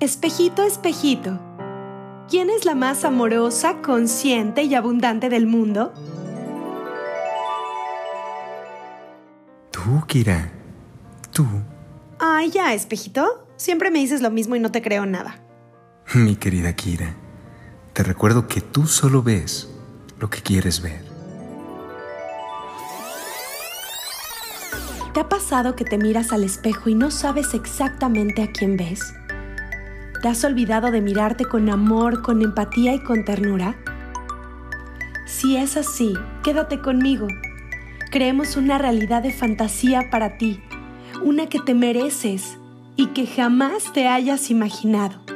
Espejito, espejito, ¿quién es la más amorosa, consciente y abundante del mundo? Tú, Kira. Tú. Ay, ya, espejito. Siempre me dices lo mismo y no te creo nada. Mi querida Kira, te recuerdo que tú solo ves lo que quieres ver. ¿Te ha pasado que te miras al espejo y no sabes exactamente a quién ves? ¿Te has olvidado de mirarte con amor, con empatía y con ternura? Si es así, quédate conmigo. Creemos una realidad de fantasía para ti, una que te mereces y que jamás te hayas imaginado.